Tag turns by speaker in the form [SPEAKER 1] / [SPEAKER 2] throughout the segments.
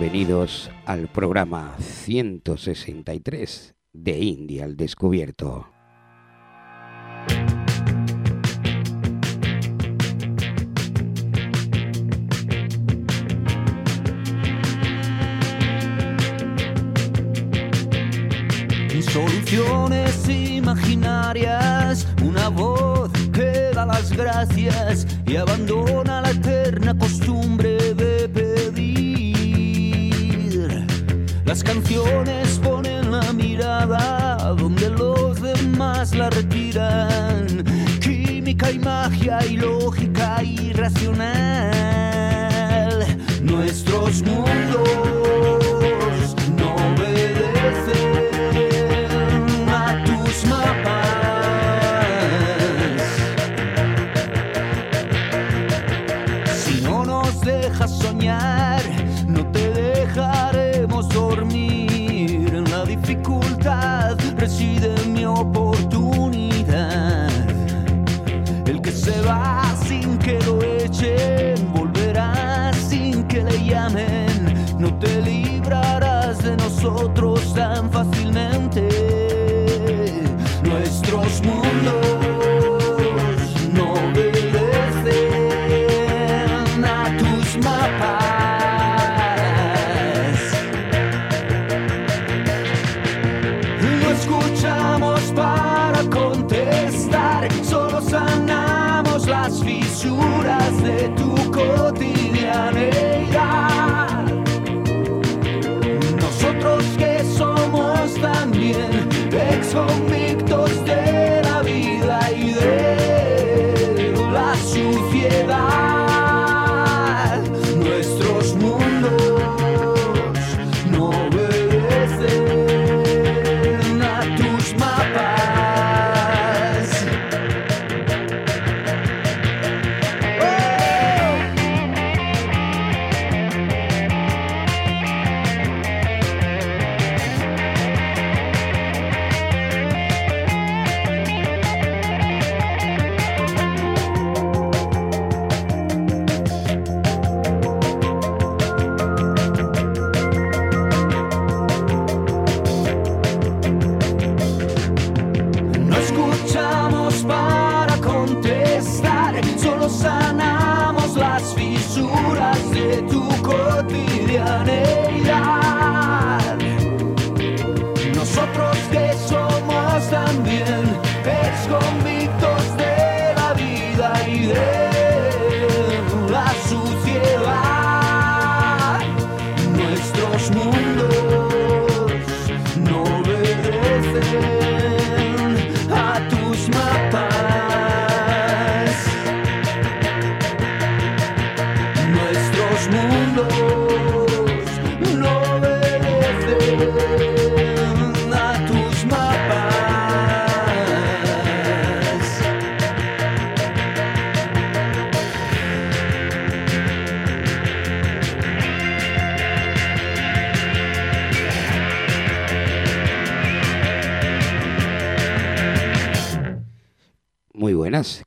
[SPEAKER 1] Bienvenidos al programa 163 de India al Descubierto.
[SPEAKER 2] Soluciones imaginarias, una voz que da las gracias y abandona la eterna costumbre de Las canciones ponen la mirada donde los demás la retiran. Química y magia y lógica irracional. Nuestros mundos no obedecen otros tan
[SPEAKER 1] fácil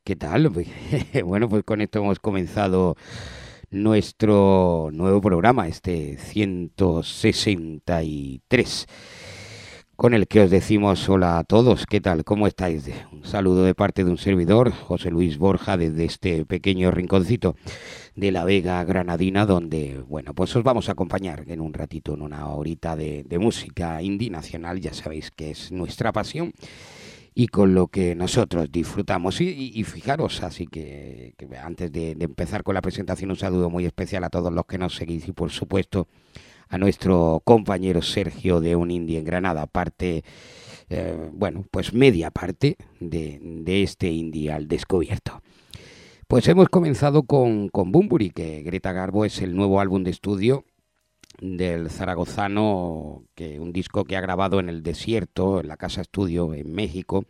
[SPEAKER 1] ¿qué tal? Bueno, pues con esto hemos comenzado nuestro nuevo programa, este 163, con el que os decimos hola a todos, ¿qué tal? ¿Cómo estáis? Un saludo de parte de un servidor, José Luis Borja, desde este pequeño rinconcito de la Vega Granadina, donde, bueno, pues os vamos a acompañar en un ratito, en una horita de, de música indie nacional, ya sabéis que es nuestra pasión y con lo que nosotros disfrutamos. Y, fijaros, así que, antes de, de empezar con la presentación, un saludo muy especial a todos los que nos seguís y por supuesto a nuestro compañero Sergio de Un Indie en Granada, parte, eh, bueno, pues media parte de, de este Indie al descubierto. Pues hemos comenzado con, con Bumburi, que Greta Garbo es el nuevo álbum de estudio
[SPEAKER 3] del zaragozano, que un disco que ha grabado en el desierto, en la casa estudio en México,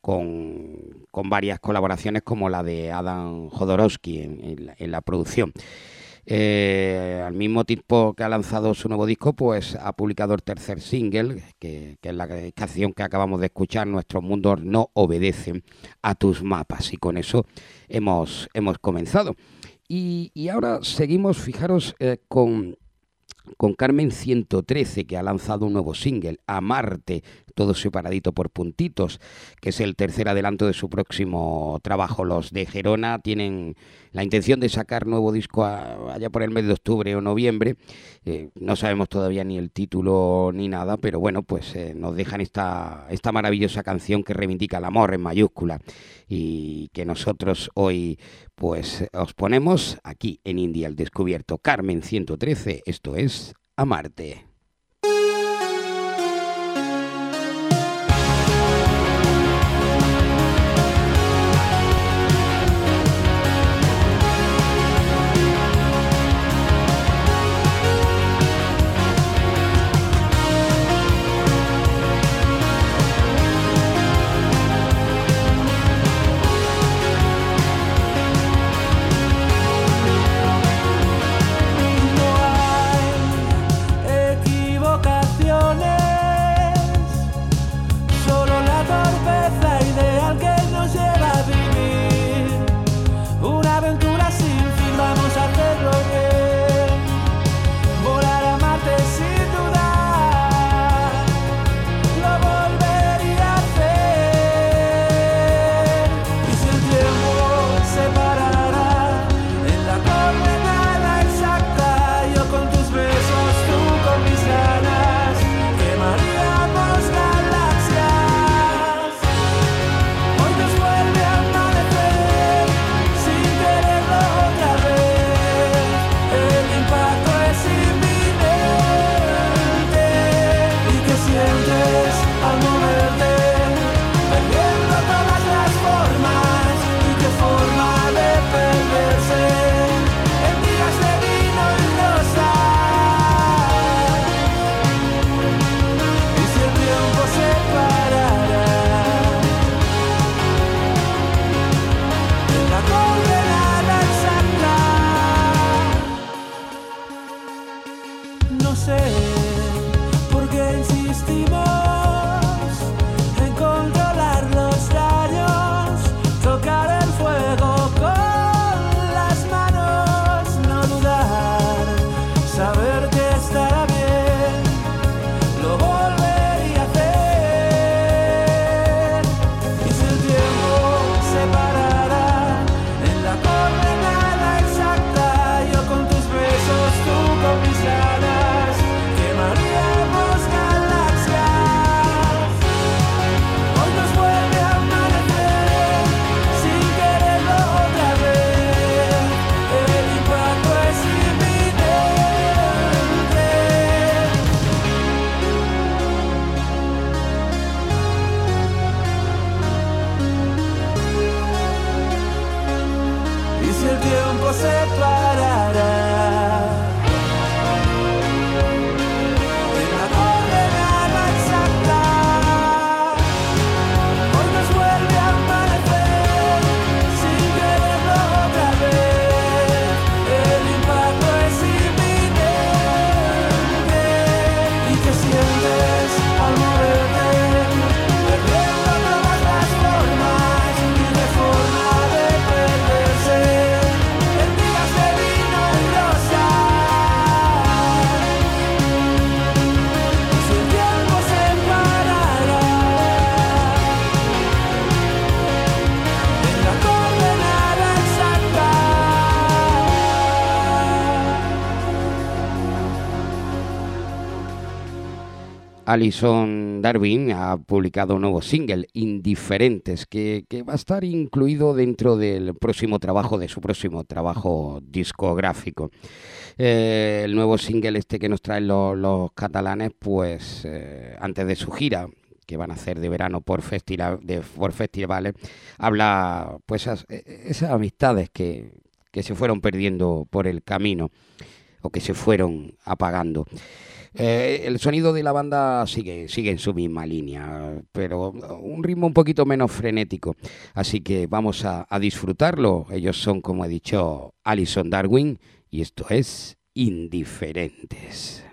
[SPEAKER 3] con, varias colaboraciones como la de Adam Jodorowsky en la producción. Eh, al mismo tiempo que ha lanzado su nuevo disco, pues ha publicado el tercer single, que, es la canción que acabamos de escuchar, Nuestros mundos no obedecen a tus mapas. Y con eso hemos, hemos comenzado. Y, ahora seguimos, fijaros, eh, con con Carmen 113, que ha lanzado un nuevo single, Amarte, todo separadito por puntitos, que es el tercer adelanto de su próximo trabajo. Los de Gerona tienen la intención de sacar nuevo disco allá por el mes de octubre o noviembre. Eh, no sabemos todavía ni el título ni nada, pero bueno, pues eh, nos dejan esta, esta maravillosa canción que reivindica el amor en mayúscula y que nosotros hoy pues os ponemos aquí en India el descubierto. Carmen 113, esto es Amarte. Alison Darwin ha publicado un nuevo single, Indiferentes, que, va a estar incluido dentro del próximo trabajo, de su próximo trabajo discográfico. Eh, el nuevo single este que nos traen los, catalanes, pues eh, antes de su gira, que van a hacer de verano por, festivales, habla pues esas, amistades que se fueron perdiendo por el camino.
[SPEAKER 4] O que se fueron apagando. Eh, el sonido de la banda sigue, sigue en su misma línea, pero un ritmo un poquito menos frenético. Así que vamos a, a disfrutarlo. Ellos son, como he dicho, Alison Darwin y esto es Indiferentes.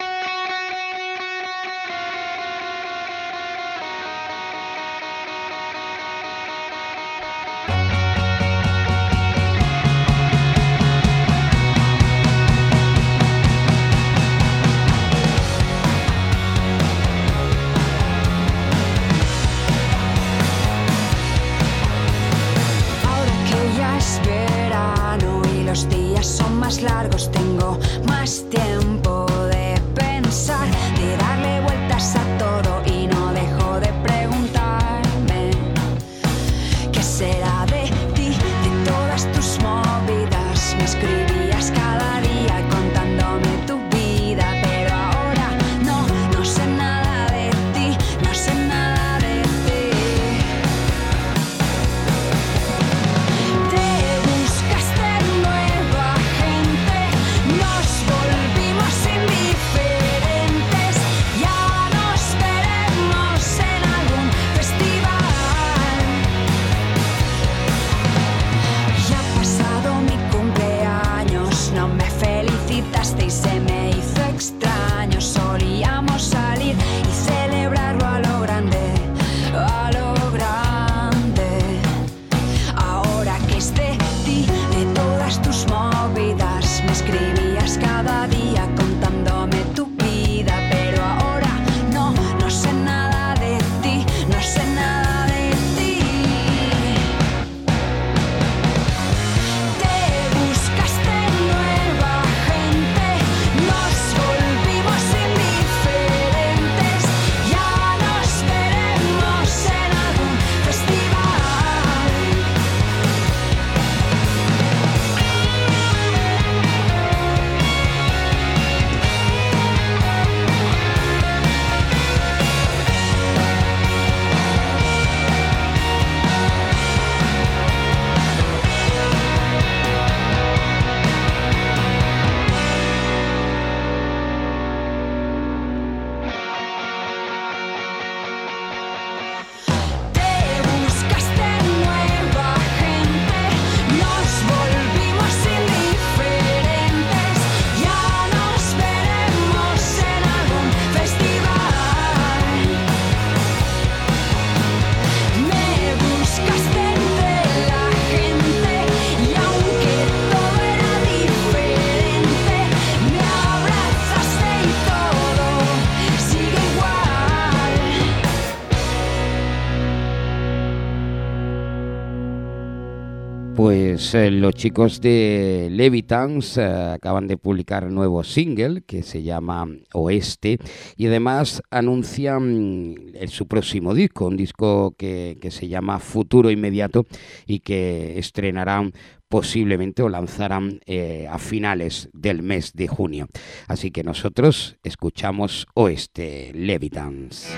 [SPEAKER 4] Eh, los chicos de Levitans eh, acaban de publicar un nuevo single que se llama Oeste y además anuncian eh, su próximo disco, un disco que, que se llama Futuro Inmediato y que estrenarán posiblemente o lanzarán eh, a finales del mes de junio. Así que nosotros escuchamos Oeste Levitans.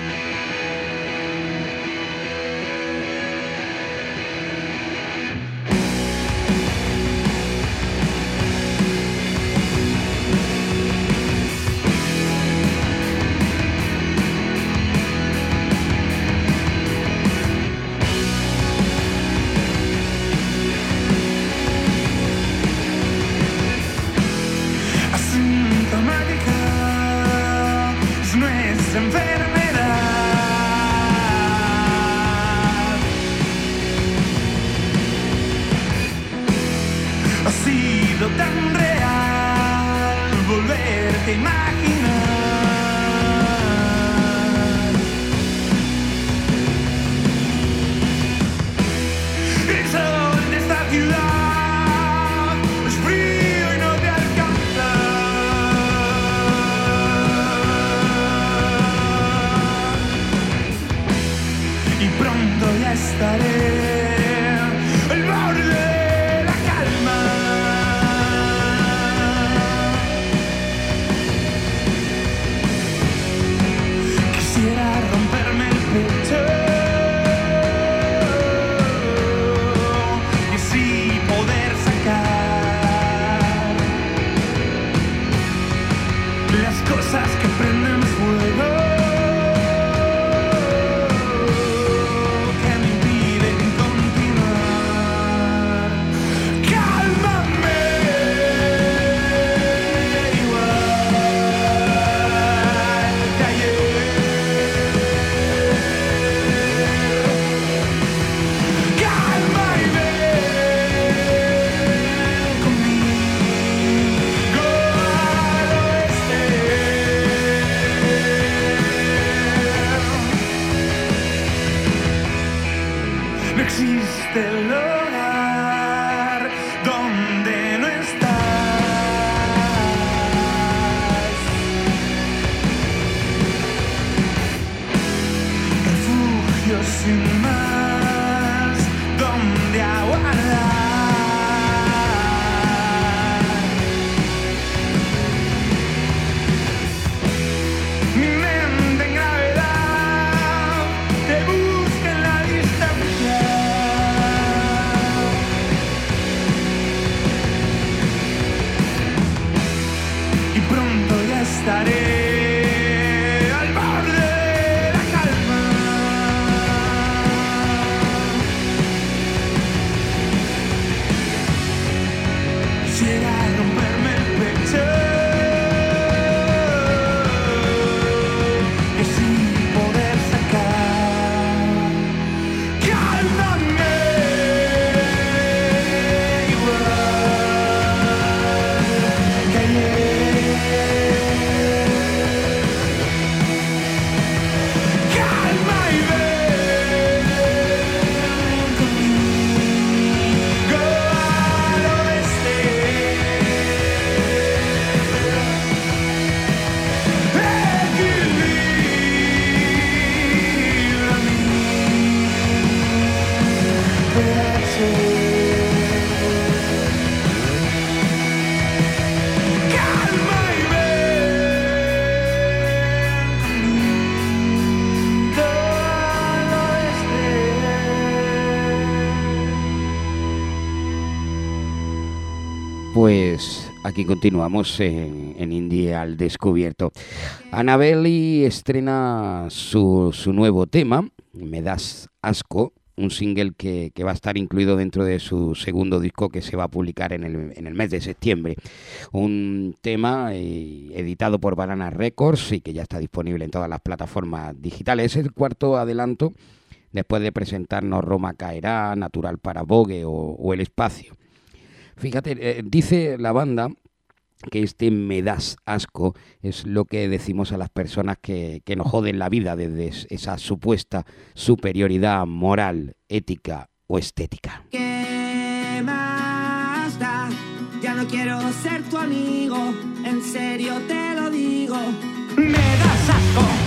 [SPEAKER 5] Nuestra enfermedad.
[SPEAKER 1] Pues aquí continuamos en, en Indie al Descubierto. Annabelle estrena su, su nuevo tema, Me das asco, un single que, que va a estar incluido dentro de su segundo disco que se va a publicar en el, en el mes de septiembre. Un tema eh, editado por Banana Records y que ya está disponible en todas las plataformas digitales. Es el cuarto adelanto después de presentarnos Roma Caerá, Natural para Vogue o El Espacio. Fíjate, eh, dice la banda que este me das asco es lo que decimos a las personas que, que nos joden la vida desde es- esa supuesta superioridad moral, ética o estética.
[SPEAKER 6] ¿Qué más da? Ya no quiero ser tu amigo, en serio te lo digo.
[SPEAKER 7] Me das asco.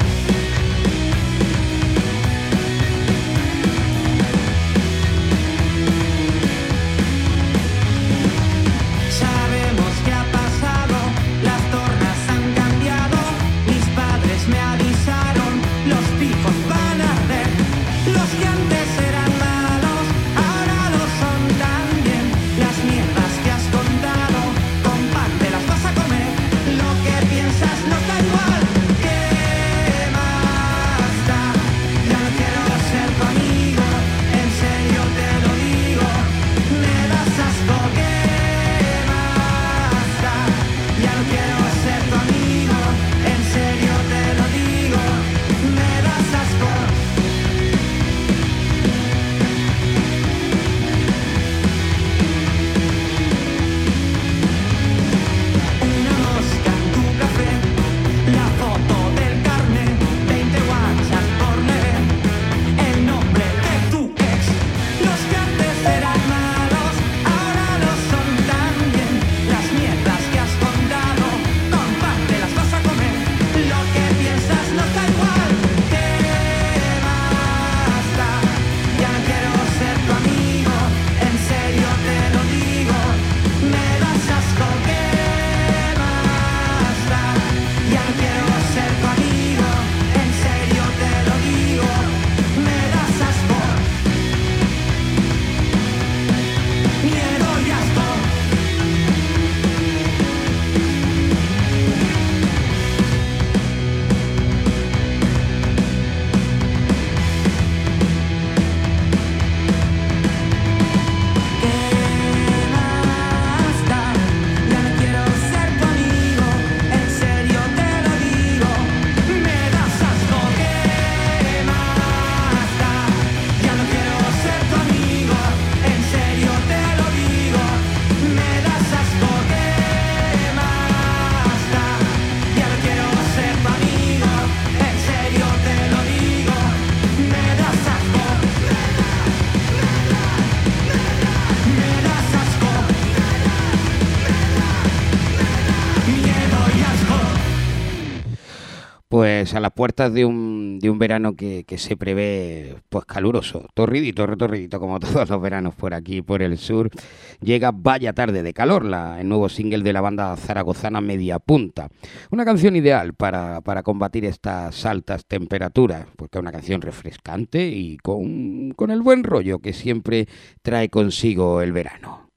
[SPEAKER 6] A las
[SPEAKER 1] puertas de un, de un verano que, que se prevé pues caluroso, torridito, retorridito, como todos los veranos por aquí, por el sur, llega Vaya Tarde de Calor, la, el nuevo single de la banda zaragozana Media Punta. Una canción ideal para, para combatir estas altas temperaturas, porque es una canción refrescante y con, con el buen rollo que siempre trae consigo el verano.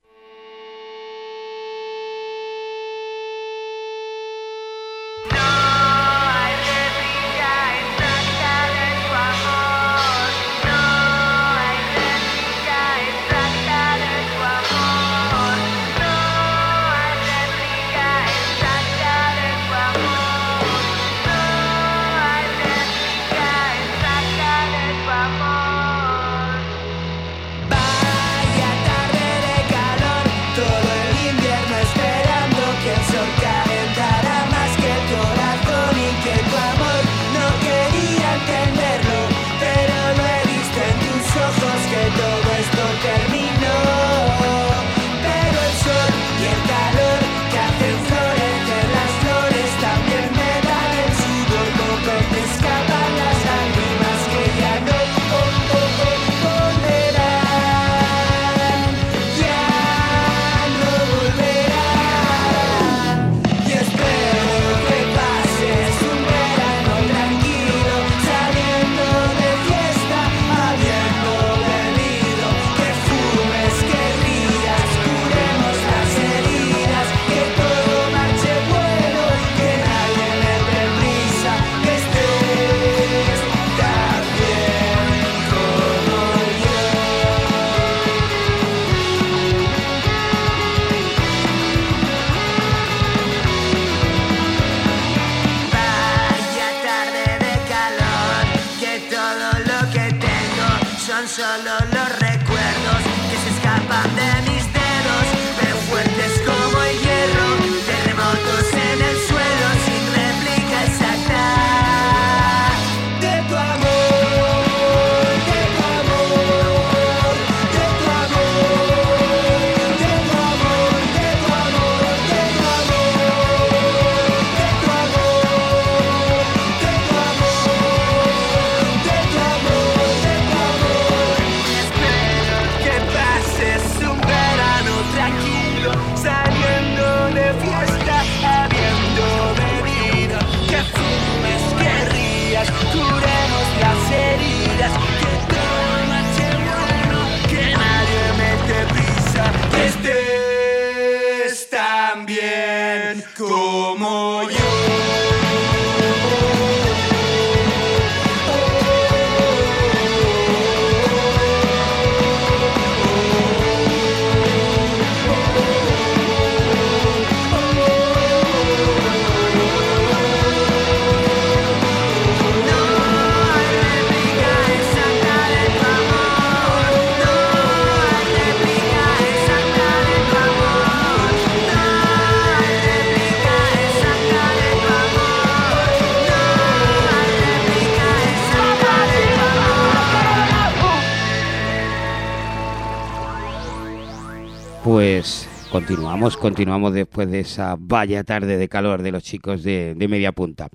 [SPEAKER 1] Continuamos, continuamos después de esa vaya tarde de calor de los chicos de, de Media Punta.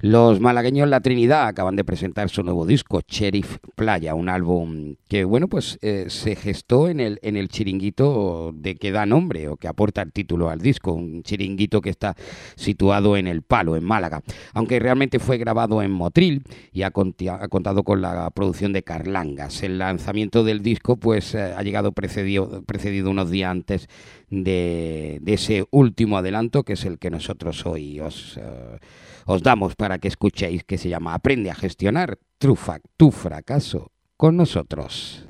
[SPEAKER 1] Los malagueños La Trinidad acaban de presentar su nuevo disco, Sheriff Playa, un álbum que, bueno, pues eh, se gestó en el, en el chiringuito de que da nombre o que aporta el título al disco, un chiringuito que está situado en El Palo, en Málaga, aunque realmente fue grabado en Motril y ha, conti- ha contado con la producción de Carlangas. El lanzamiento del disco, pues, eh, ha llegado precedido, precedido unos días antes de, ese último adelanto, que es el que nosotros hoy os... eh, os damos para que escuchéis que se llama Aprende a gestionar trufa, tu fracaso con nosotros.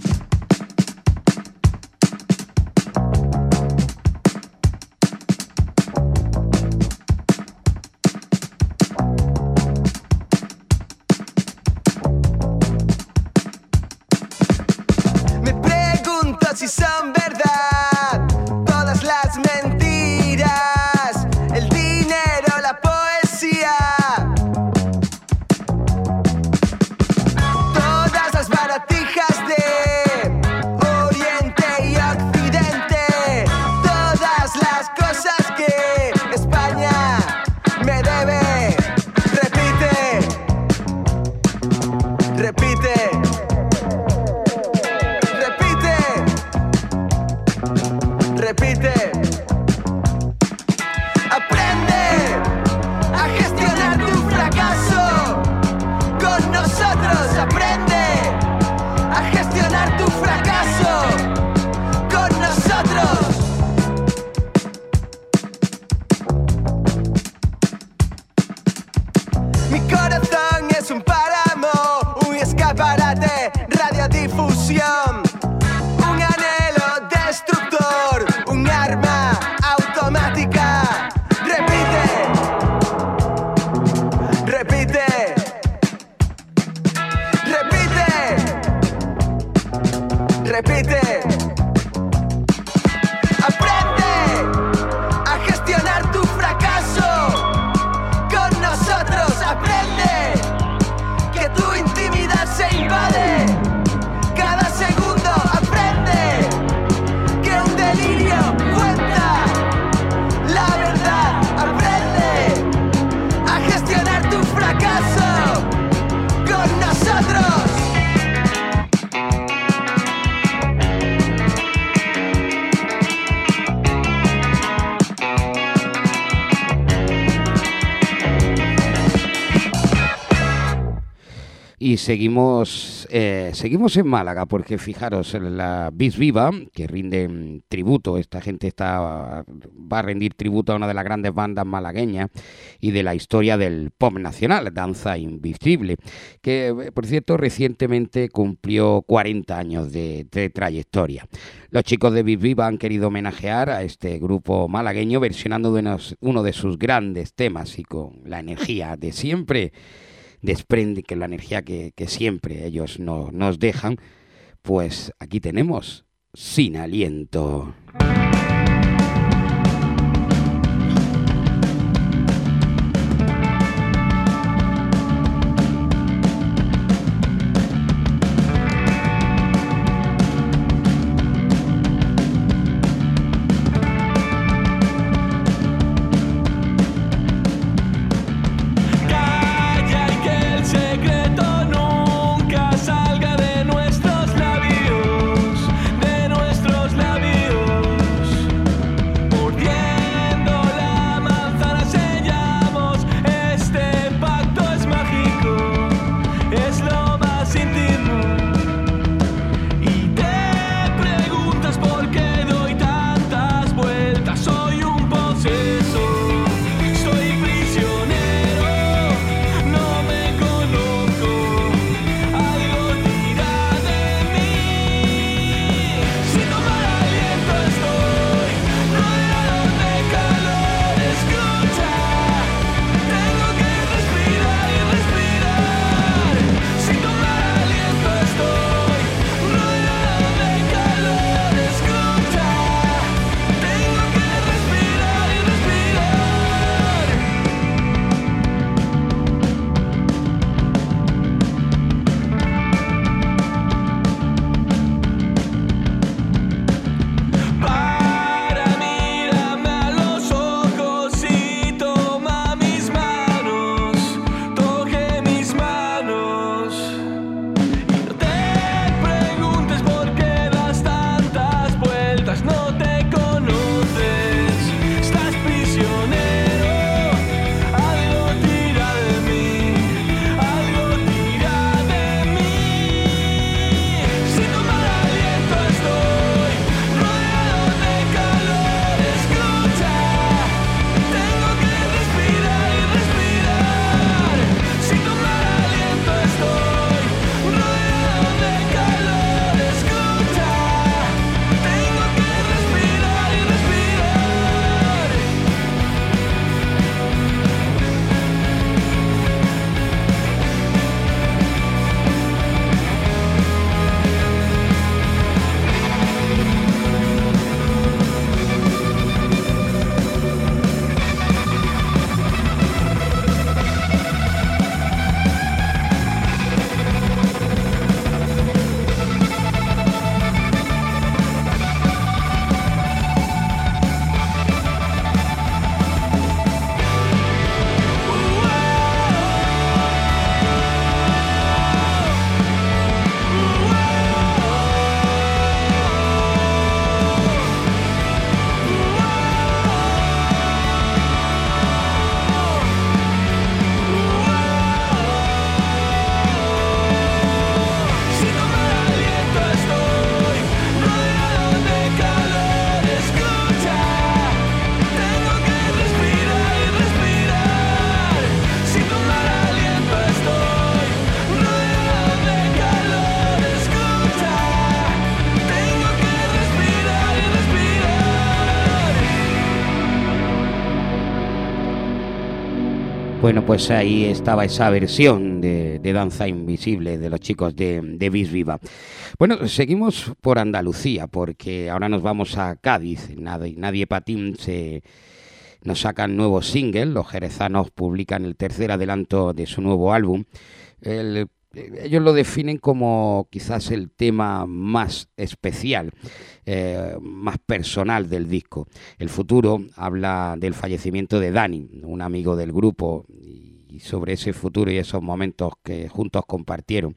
[SPEAKER 1] Y seguimos, eh, seguimos en Málaga, porque fijaros, en la Bis Viva, que rinden tributo, esta gente está, va a rendir tributo a una de las grandes bandas malagueñas y de la historia del pop nacional, Danza Invisible, que eh, por cierto recientemente cumplió 40 años de, de trayectoria. Los chicos de Bis Viva han querido homenajear a este grupo malagueño versionando uno de sus grandes temas y con la energía de siempre desprende que la energía que, siempre ellos no- nos dejan, pues aquí tenemos sin aliento. Bueno, pues ahí estaba esa versión de, de Danza Invisible de los chicos de, de Bis Viva. Bueno, seguimos por Andalucía, porque ahora nos vamos a Cádiz. Nadie, Nadie Patín se, nos sacan nuevo single. Los jerezanos publican el tercer adelanto de su nuevo álbum. El- ellos lo definen como quizás el tema más especial, eh, más personal del disco. El futuro habla del fallecimiento de Dani, un amigo del grupo, y sobre ese futuro y esos momentos que juntos compartieron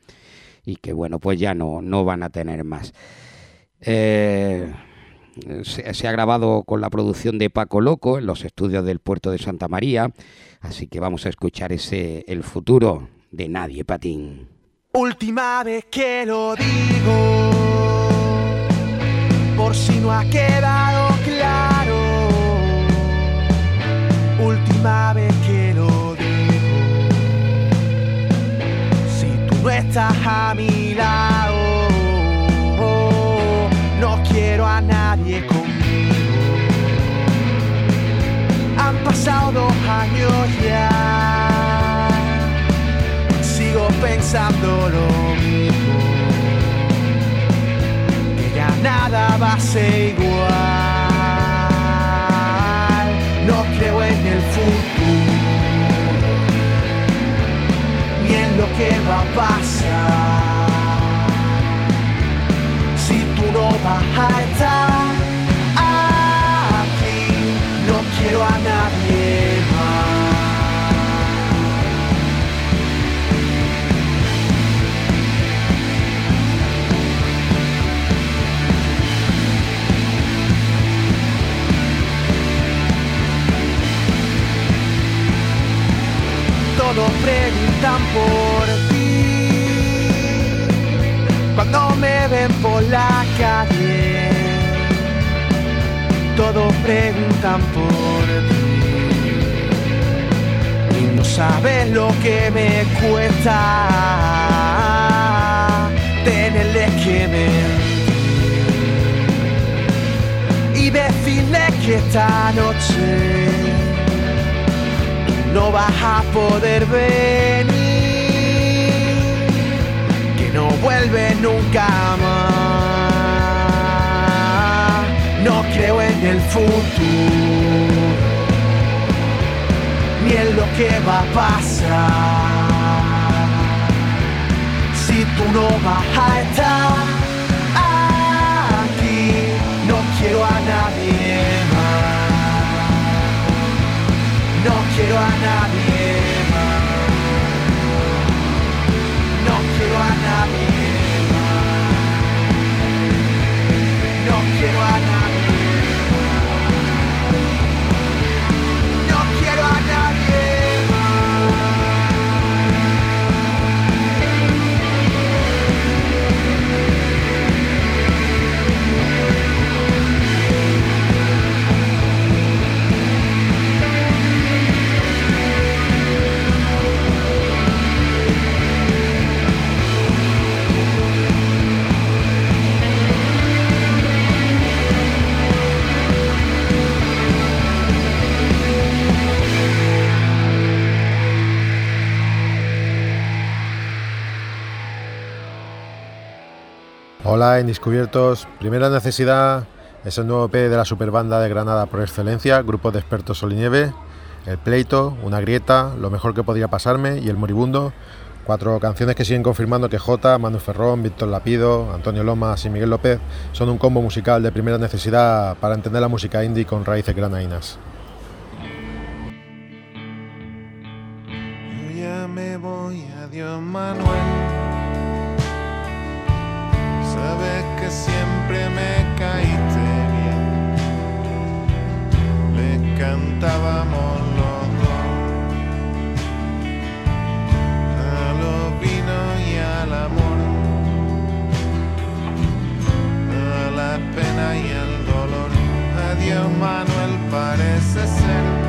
[SPEAKER 1] y que bueno, pues ya no, no van a tener más. Eh, se ha grabado con la producción de Paco Loco en los estudios del puerto de Santa María, así que vamos a escuchar ese El futuro de Nadie Patín.
[SPEAKER 8] Última vez que lo digo, por si no ha quedado claro. Última vez que lo digo, si tú no estás a mi lado, no quiero a nadie conmigo. Han pasado dos años ya pensando lo mismo. Que ya nada va a ser igual. No creo en el futuro, ni en lo que va a pasar. Si tú no vas a estar todos preguntan por ti. Cuando me ven por la calle, todos preguntan por ti. Y no sabes lo que me cuesta tenerles que mentir. Y decirles que esta noche no vas a poder venir, que no vuelves nunca más. No creo en el futuro, ni en lo que va a pasar. Si tú no vas a estar quiero a nadie más. No quiero a nadie más. No quiero a nadie
[SPEAKER 9] Hola, Indiscubiertos. Primera necesidad es el nuevo P de la superbanda de Granada por excelencia, grupo de expertos Sol y Nieve, El Pleito, Una Grieta, Lo mejor que podría pasarme y El Moribundo. Cuatro canciones que siguen confirmando que J, Manu Ferrón, Víctor Lapido, Antonio Lomas y Miguel López son un combo musical de primera necesidad para entender la música indie con raíces granadinas.
[SPEAKER 10] Yo ya me voy, Manuel. Le cantábamos los dos a los vinos y al amor, a la pena y el dolor. Adiós Manuel, parece ser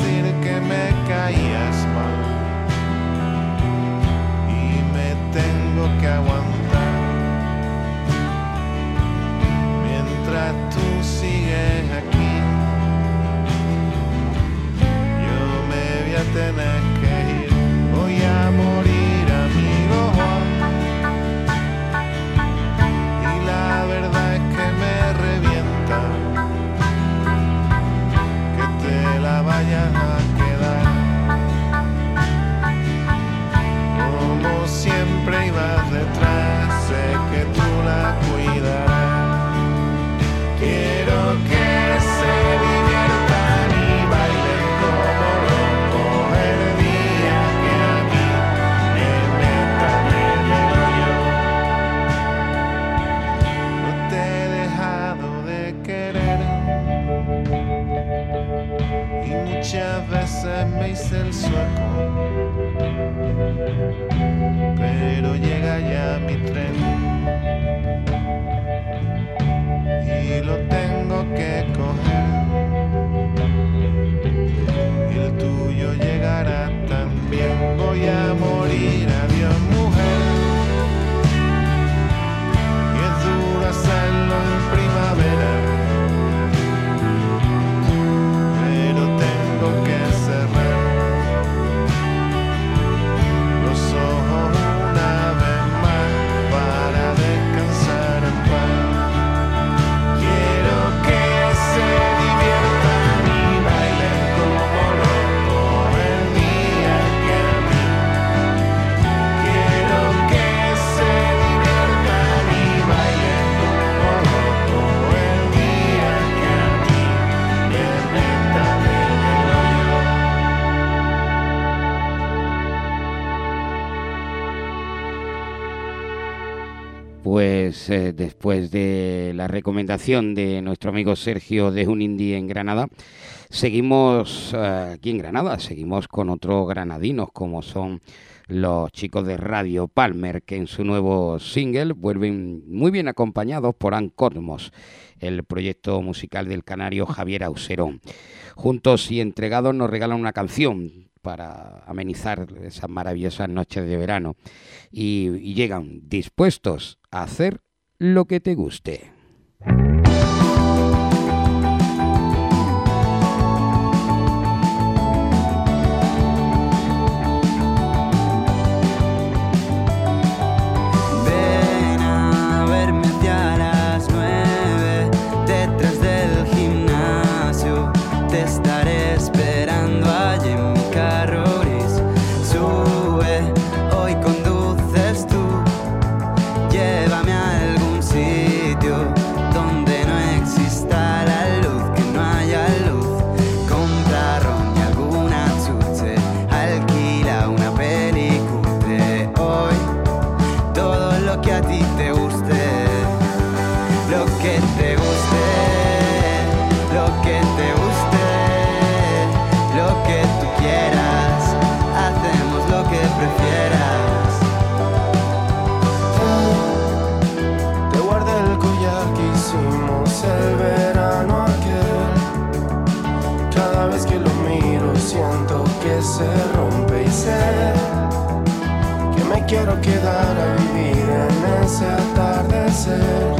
[SPEAKER 10] decir que me caías mal.
[SPEAKER 1] Pues eh, después de la recomendación de nuestro amigo Sergio de un indie en Granada, seguimos eh, aquí en Granada, seguimos con otros granadinos como son los chicos de Radio Palmer, que en su nuevo single vuelven muy bien acompañados por Ann Cosmos, el proyecto musical del canario Javier Auserón. Juntos y entregados nos regalan una canción para amenizar esas maravillosas noches de verano y, llegan dispuestos a hacer lo que te guste.
[SPEAKER 11] Quiero quedar a vivir en ese atardecer.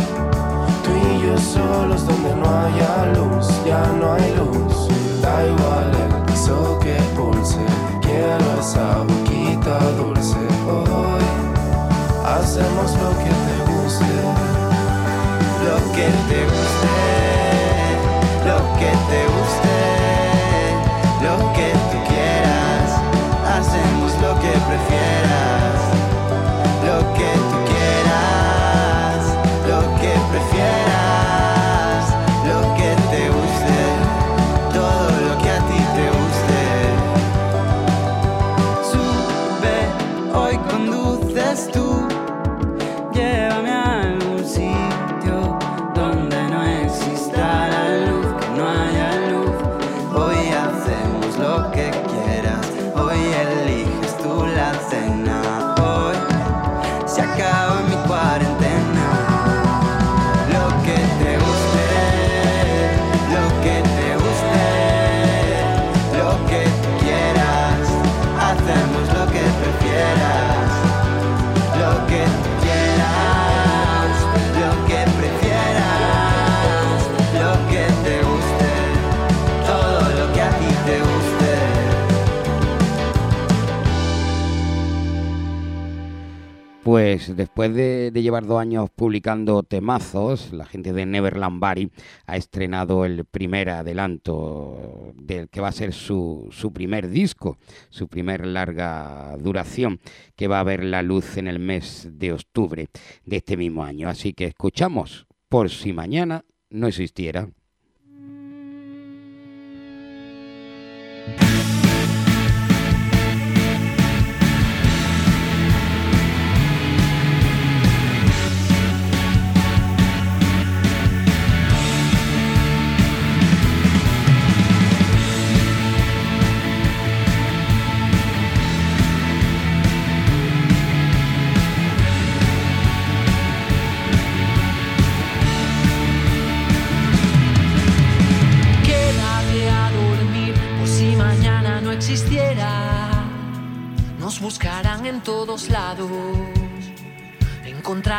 [SPEAKER 11] Tú y yo solos donde no haya luz, ya no hay luz. Da igual el piso que pulse, quiero esa boquita dulce. Hoy hacemos lo que te guste.
[SPEAKER 12] Lo que te guste, lo que te guste, lo que tú quieras, hacemos lo que prefieras.
[SPEAKER 1] Pues después de, llevar dos años publicando temazos, la gente de Neverland Bari ha estrenado el primer adelanto del que va a ser su, su primer disco, su primer larga duración, que va a ver la luz en el mes de octubre de este mismo año. Así que escuchamos, por si mañana no existiera.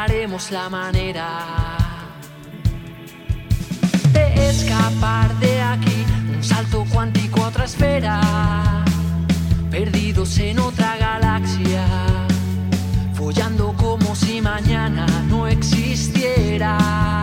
[SPEAKER 2] encontraremos la manera de escapar de aquí, un salto cuántico a otra esfera, perdidos en otra galaxia, follando como si mañana no existiera.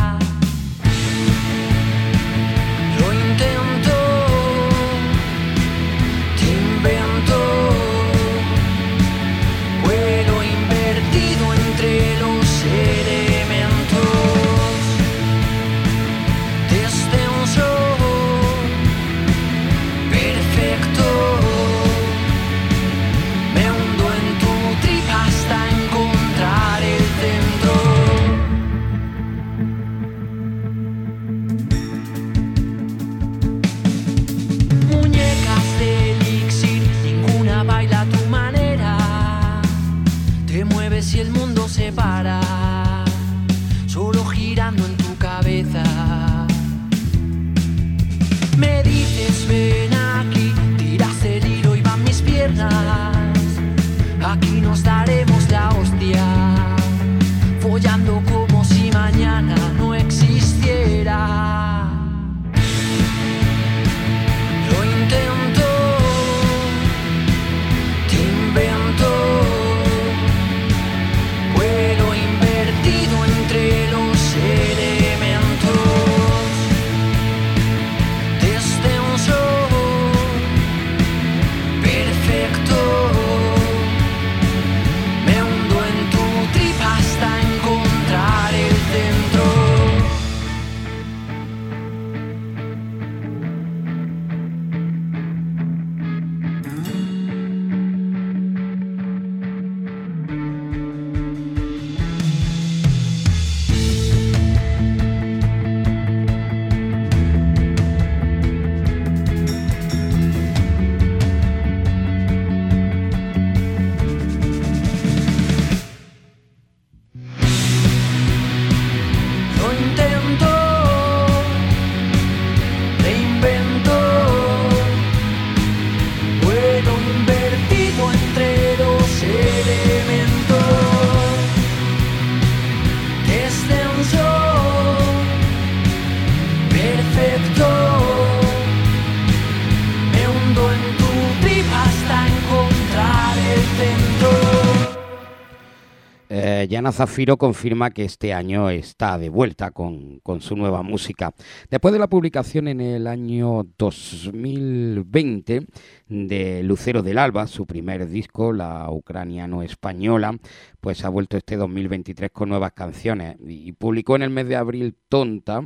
[SPEAKER 1] Zafiro confirma que este año está de vuelta con, con su nueva música. Después de la publicación en el año 2020 de Lucero del Alba, su primer disco, la ucraniano-española, pues ha vuelto este 2023 con nuevas canciones y publicó en el mes de abril Tonta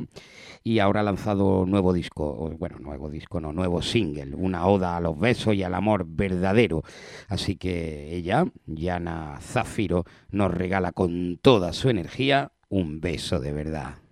[SPEAKER 1] y ahora ha lanzado nuevo disco, bueno, nuevo disco, no, nuevo single, una oda a los besos y al amor verdadero. Así que ella, Yana Zafiro, nos regala con toda su energía un beso de verdad.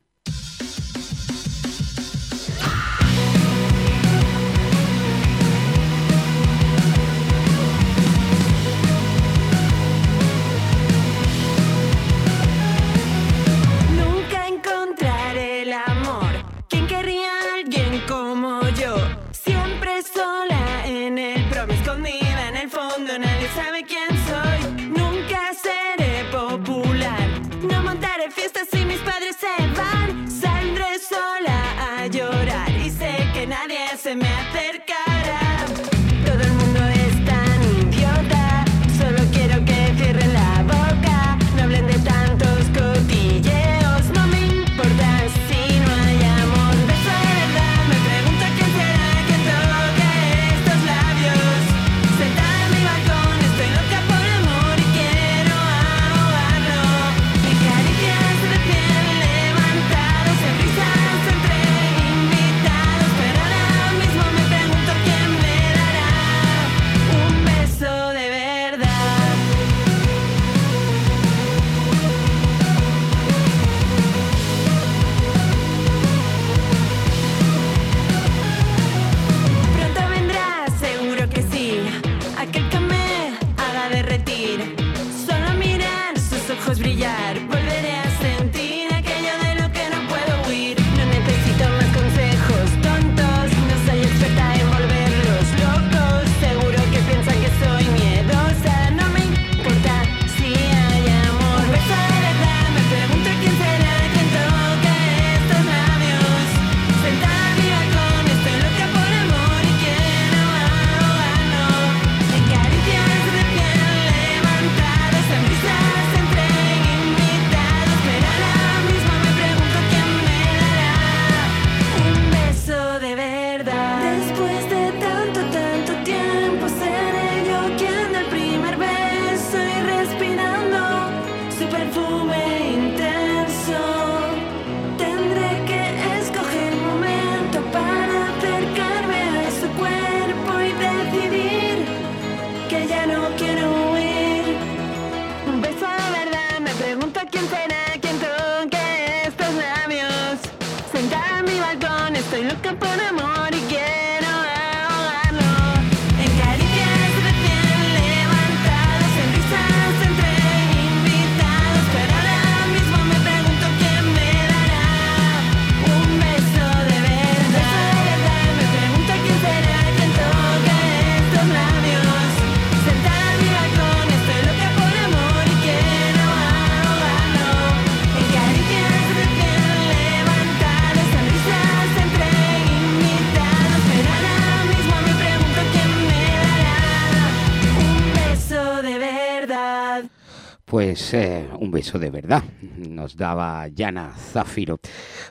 [SPEAKER 1] Eh, un beso de verdad, nos daba Yana Zafiro.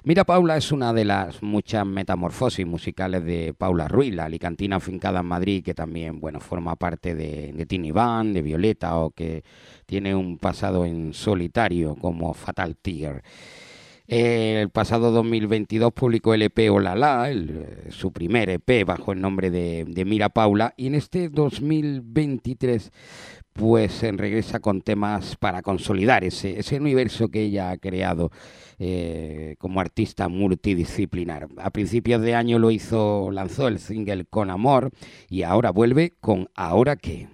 [SPEAKER 1] Mira, Paula es una de las muchas metamorfosis musicales de Paula Ruiz, la alicantina afincada en Madrid, que también, bueno, forma parte de, de Tiny Band, de Violeta, o que tiene un pasado en solitario como Fatal Tiger. El pasado 2022 publicó el EP Olala, el, eh, su primer EP bajo el nombre de, de Mira Paula, y en este 2023 pues regresa con temas para consolidar ese, ese universo que ella ha creado eh, como artista multidisciplinar. A principios de año lo hizo, lanzó el single Con Amor y ahora vuelve con Ahora qué.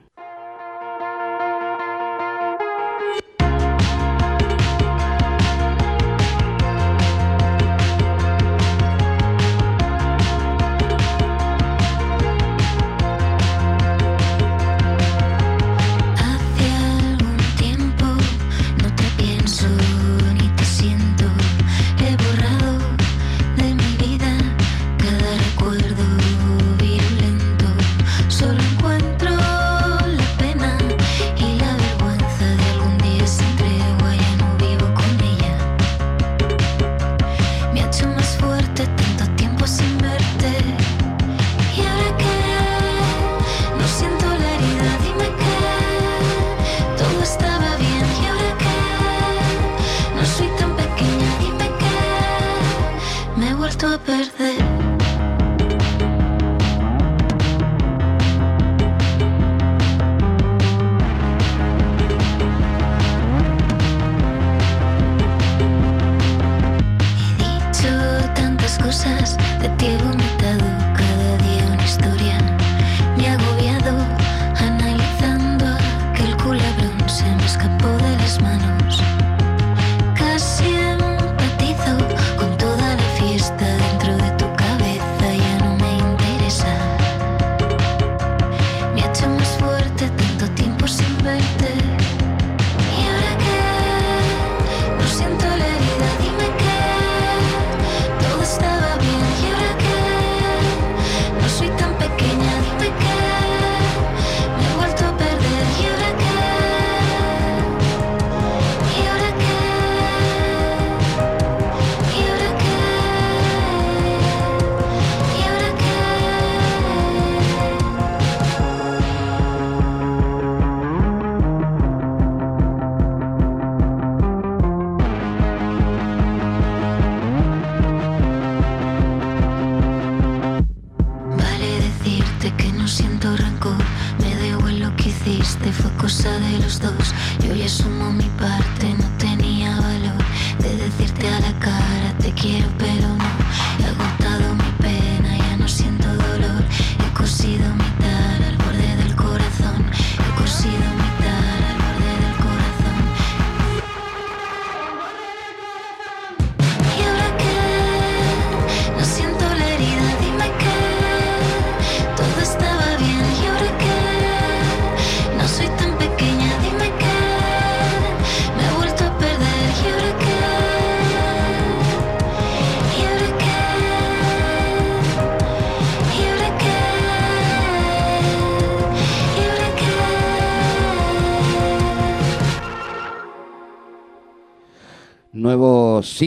[SPEAKER 13] Fue cosa de los dos. Yo ya asumo mi parte, no tenía valor de decirte a la cara te quiero,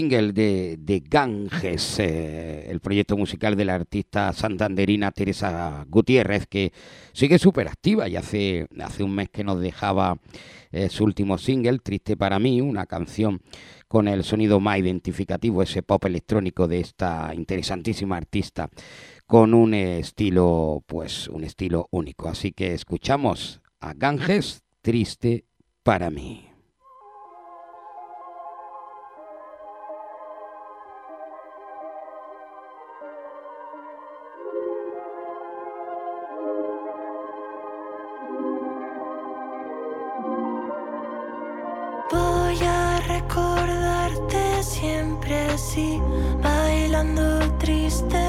[SPEAKER 1] single de, de Ganges, eh, el proyecto musical de la artista santanderina Teresa Gutiérrez, que sigue súper activa y hace, hace un mes que nos dejaba eh, su último single, Triste para mí, una canción con el sonido más identificativo, ese pop electrónico de esta interesantísima artista, con un estilo, pues, un estilo único. Así que escuchamos a Ganges, Triste para mí.
[SPEAKER 14] Bailando triste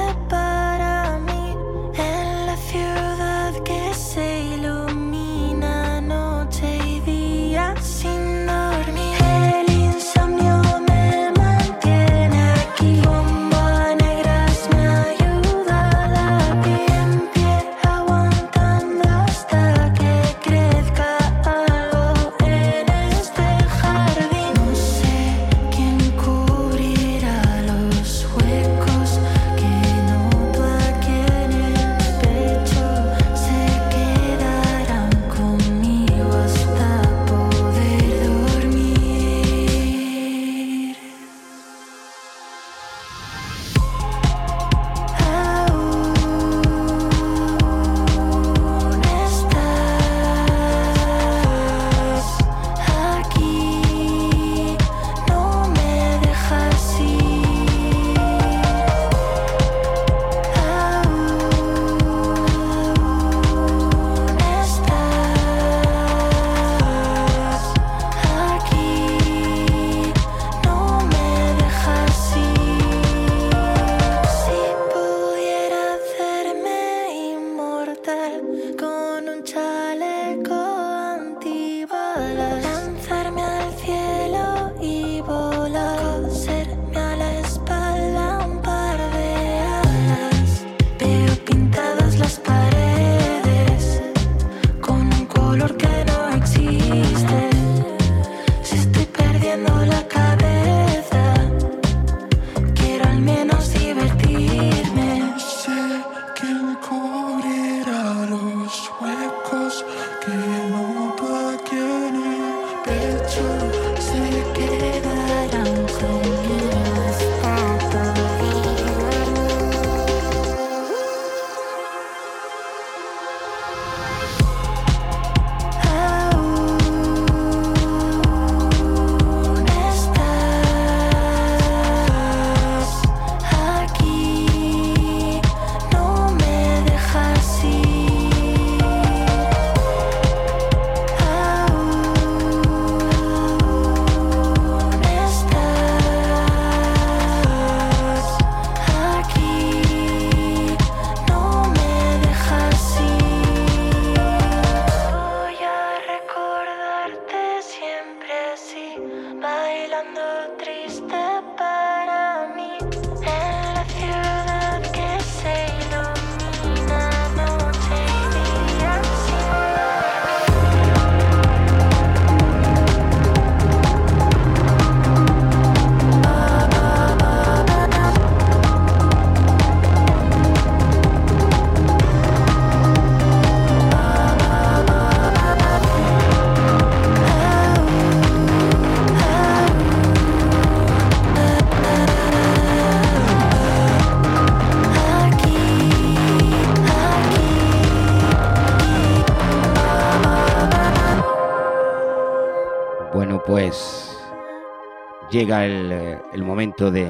[SPEAKER 1] llega el, eh, el momento de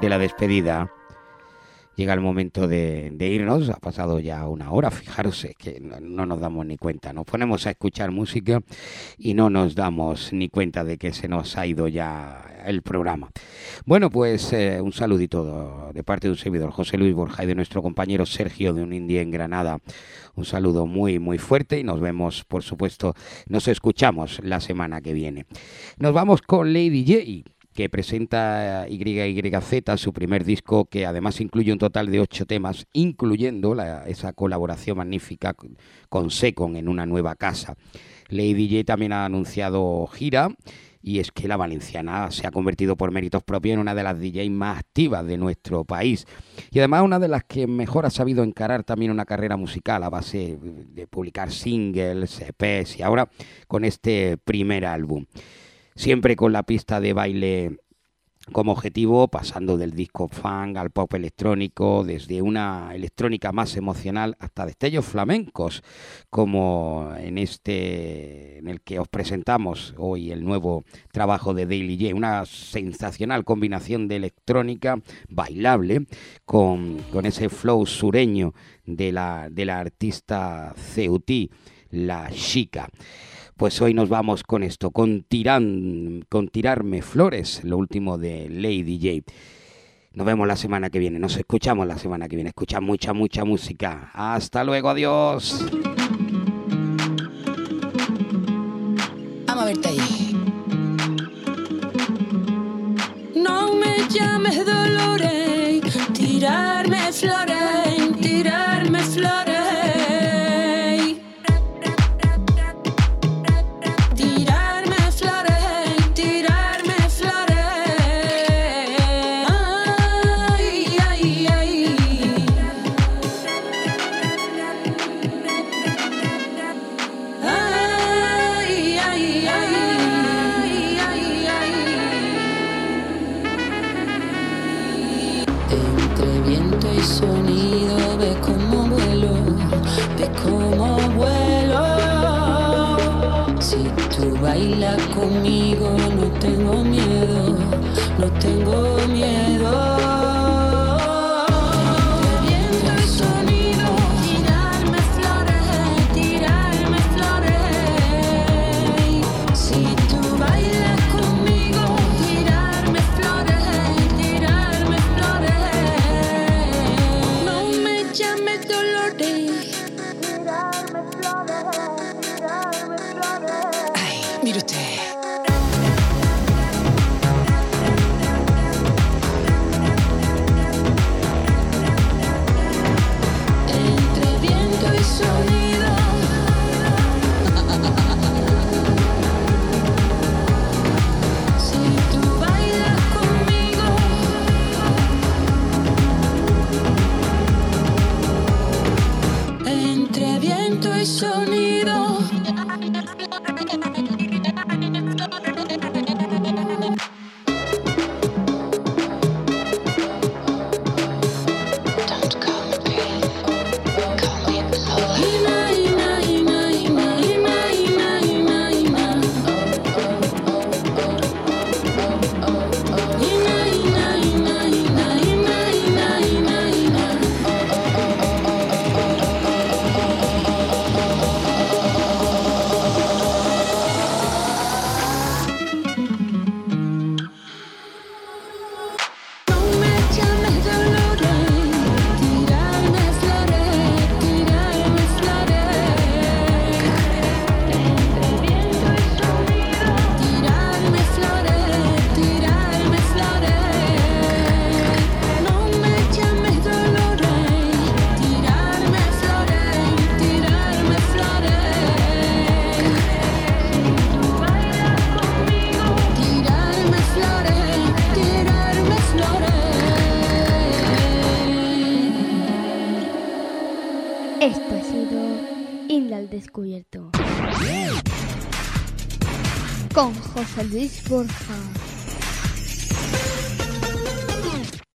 [SPEAKER 1] la despedida. Llega el momento de, irnos. Ha pasado ya una hora. Fijaros que no, no nos damos ni cuenta. Nos ponemos a escuchar música y no nos damos ni cuenta de que se nos ha ido ya el programa. Bueno, pues eh, un saludito de parte de un servidor, José Luis Borja, y de nuestro compañero Sergio de un Indie en Granada. Un saludo muy, muy fuerte y nos vemos, por supuesto, nos escuchamos la semana que viene. Nos vamos con Lady J que presenta YYZ, su primer disco, que además incluye un total de ocho temas, incluyendo esa colaboración magnífica con- con Secon en una nueva casa. Lady J también ha anunciado gira. Y es que la valenciana se ha convertido por méritos propios en una de las DJs más activas de nuestro país. Y además una de las que mejor ha sabido encarar también una carrera musical a base de publicar singles, EPs y ahora con este primer álbum siempre con la pista de baile como objetivo, pasando del disco funk al pop electrónico, desde una electrónica más emocional hasta destellos flamencos, como en este en el que os presentamos hoy el nuevo trabajo de Daily J, una sensacional combinación de electrónica bailable con, con ese flow sureño de la, de la artista Ceutí, la chica. Pues hoy nos vamos con esto, con, tiran, con tirarme flores, lo último de Lady J. Nos vemos la semana que viene, nos escuchamos la semana que viene. Escucha mucha, mucha música. Hasta luego, adiós.
[SPEAKER 2] Vamos a verte ahí.
[SPEAKER 3] No me llames Dolores, tirarme flores.
[SPEAKER 2] conmigo, no tengo miedo, no tengo
[SPEAKER 15] Feliz por favor.